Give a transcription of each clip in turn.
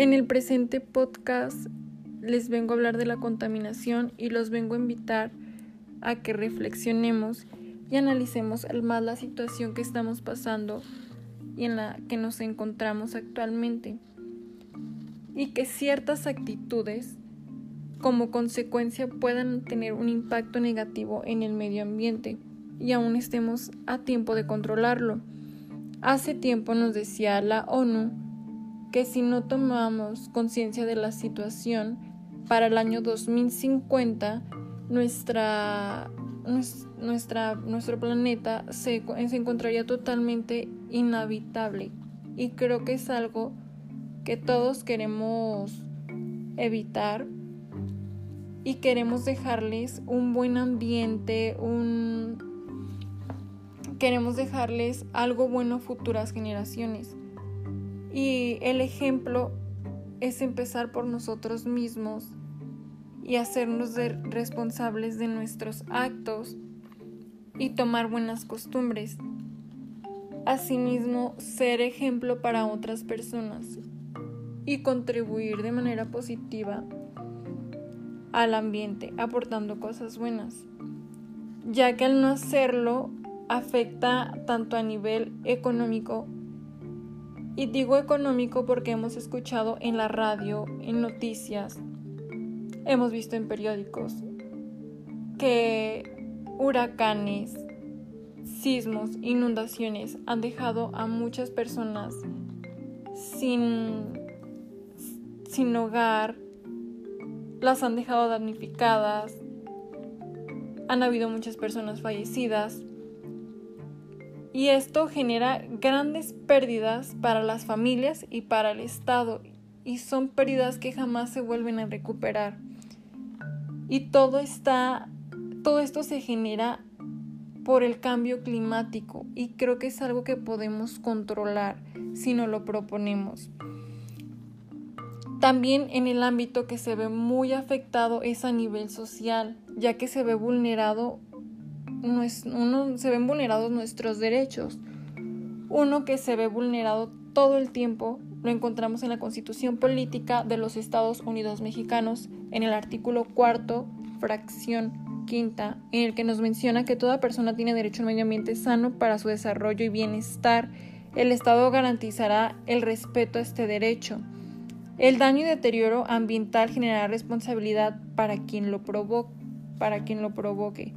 En el presente podcast les vengo a hablar de la contaminación y los vengo a invitar a que reflexionemos y analicemos al más la situación que estamos pasando y en la que nos encontramos actualmente y que ciertas actitudes como consecuencia puedan tener un impacto negativo en el medio ambiente y aún estemos a tiempo de controlarlo. Hace tiempo nos decía la ONU que si no tomamos conciencia de la situación, para el año 2050 nuestra, nuestra, nuestro planeta se, se encontraría totalmente inhabitable y creo que es algo que todos queremos evitar y queremos dejarles un buen ambiente, un queremos dejarles algo bueno a futuras generaciones. Y el ejemplo es empezar por nosotros mismos y hacernos responsables de nuestros actos y tomar buenas costumbres. Asimismo, ser ejemplo para otras personas y contribuir de manera positiva al ambiente, aportando cosas buenas, ya que al no hacerlo afecta tanto a nivel económico y digo económico porque hemos escuchado en la radio, en noticias, hemos visto en periódicos que huracanes, sismos, inundaciones han dejado a muchas personas sin, sin hogar, las han dejado damnificadas, han habido muchas personas fallecidas y esto genera grandes pérdidas para las familias y para el Estado y son pérdidas que jamás se vuelven a recuperar. Y todo está todo esto se genera por el cambio climático y creo que es algo que podemos controlar si no lo proponemos. También en el ámbito que se ve muy afectado es a nivel social, ya que se ve vulnerado uno, se ven vulnerados nuestros derechos. Uno que se ve vulnerado todo el tiempo lo encontramos en la Constitución Política de los Estados Unidos Mexicanos, en el artículo cuarto, fracción quinta, en el que nos menciona que toda persona tiene derecho a un medio ambiente sano para su desarrollo y bienestar. El Estado garantizará el respeto a este derecho. El daño y deterioro ambiental generará responsabilidad para quien lo. Para quien lo provoque.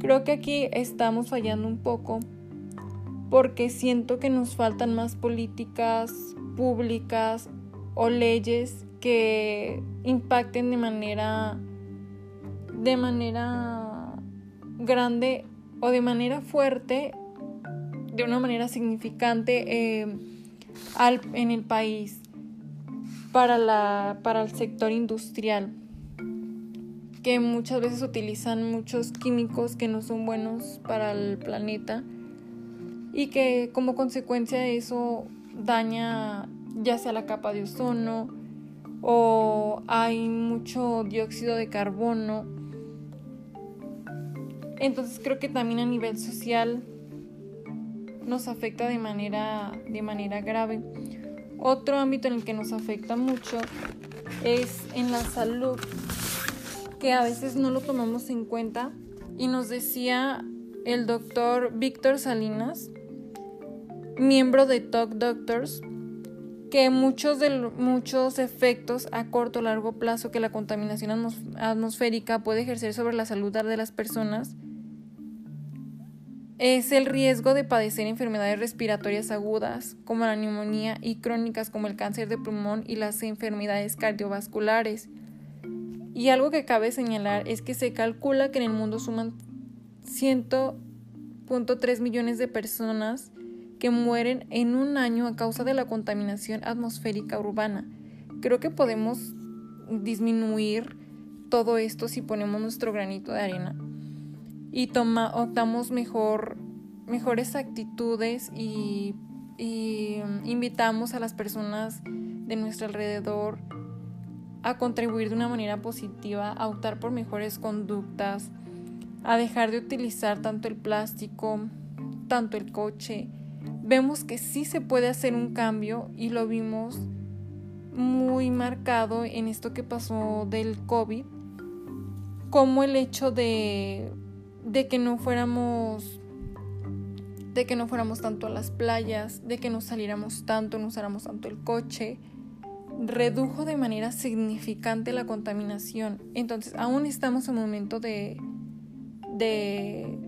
Creo que aquí estamos fallando un poco porque siento que nos faltan más políticas públicas o leyes que impacten de manera de manera grande o de manera fuerte de una manera significante eh, al, en el país para, la, para el sector industrial que muchas veces utilizan muchos químicos que no son buenos para el planeta y que como consecuencia de eso daña ya sea la capa de ozono o hay mucho dióxido de carbono. Entonces creo que también a nivel social nos afecta de manera, de manera grave. Otro ámbito en el que nos afecta mucho es en la salud que a veces no lo tomamos en cuenta y nos decía el doctor Víctor Salinas, miembro de Talk Doctors, que muchos, de, muchos efectos a corto o largo plazo que la contaminación atmosférica puede ejercer sobre la salud de las personas es el riesgo de padecer enfermedades respiratorias agudas como la neumonía y crónicas como el cáncer de pulmón y las enfermedades cardiovasculares. Y algo que cabe señalar es que se calcula que en el mundo suman 100.3 millones de personas que mueren en un año a causa de la contaminación atmosférica urbana. Creo que podemos disminuir todo esto si ponemos nuestro granito de arena y toma, optamos mejor, mejores actitudes y, y invitamos a las personas de nuestro alrededor a contribuir de una manera positiva, a optar por mejores conductas, a dejar de utilizar tanto el plástico, tanto el coche. Vemos que sí se puede hacer un cambio y lo vimos muy marcado en esto que pasó del COVID, como el hecho de, de que no fuéramos de que no fuéramos tanto a las playas, de que no saliéramos tanto, no usáramos tanto el coche, redujo de manera significante la contaminación. Entonces, aún estamos en momento de, de,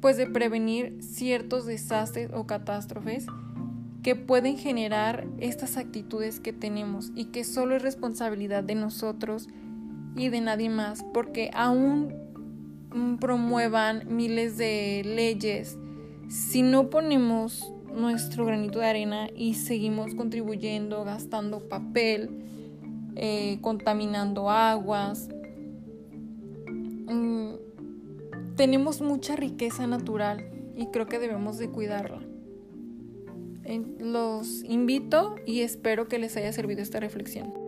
pues de prevenir ciertos desastres o catástrofes que pueden generar estas actitudes que tenemos y que solo es responsabilidad de nosotros y de nadie más, porque aún promuevan miles de leyes, si no ponemos nuestro granito de arena y seguimos contribuyendo, gastando papel, eh, contaminando aguas. Mm, tenemos mucha riqueza natural y creo que debemos de cuidarla. los invito y espero que les haya servido esta reflexión.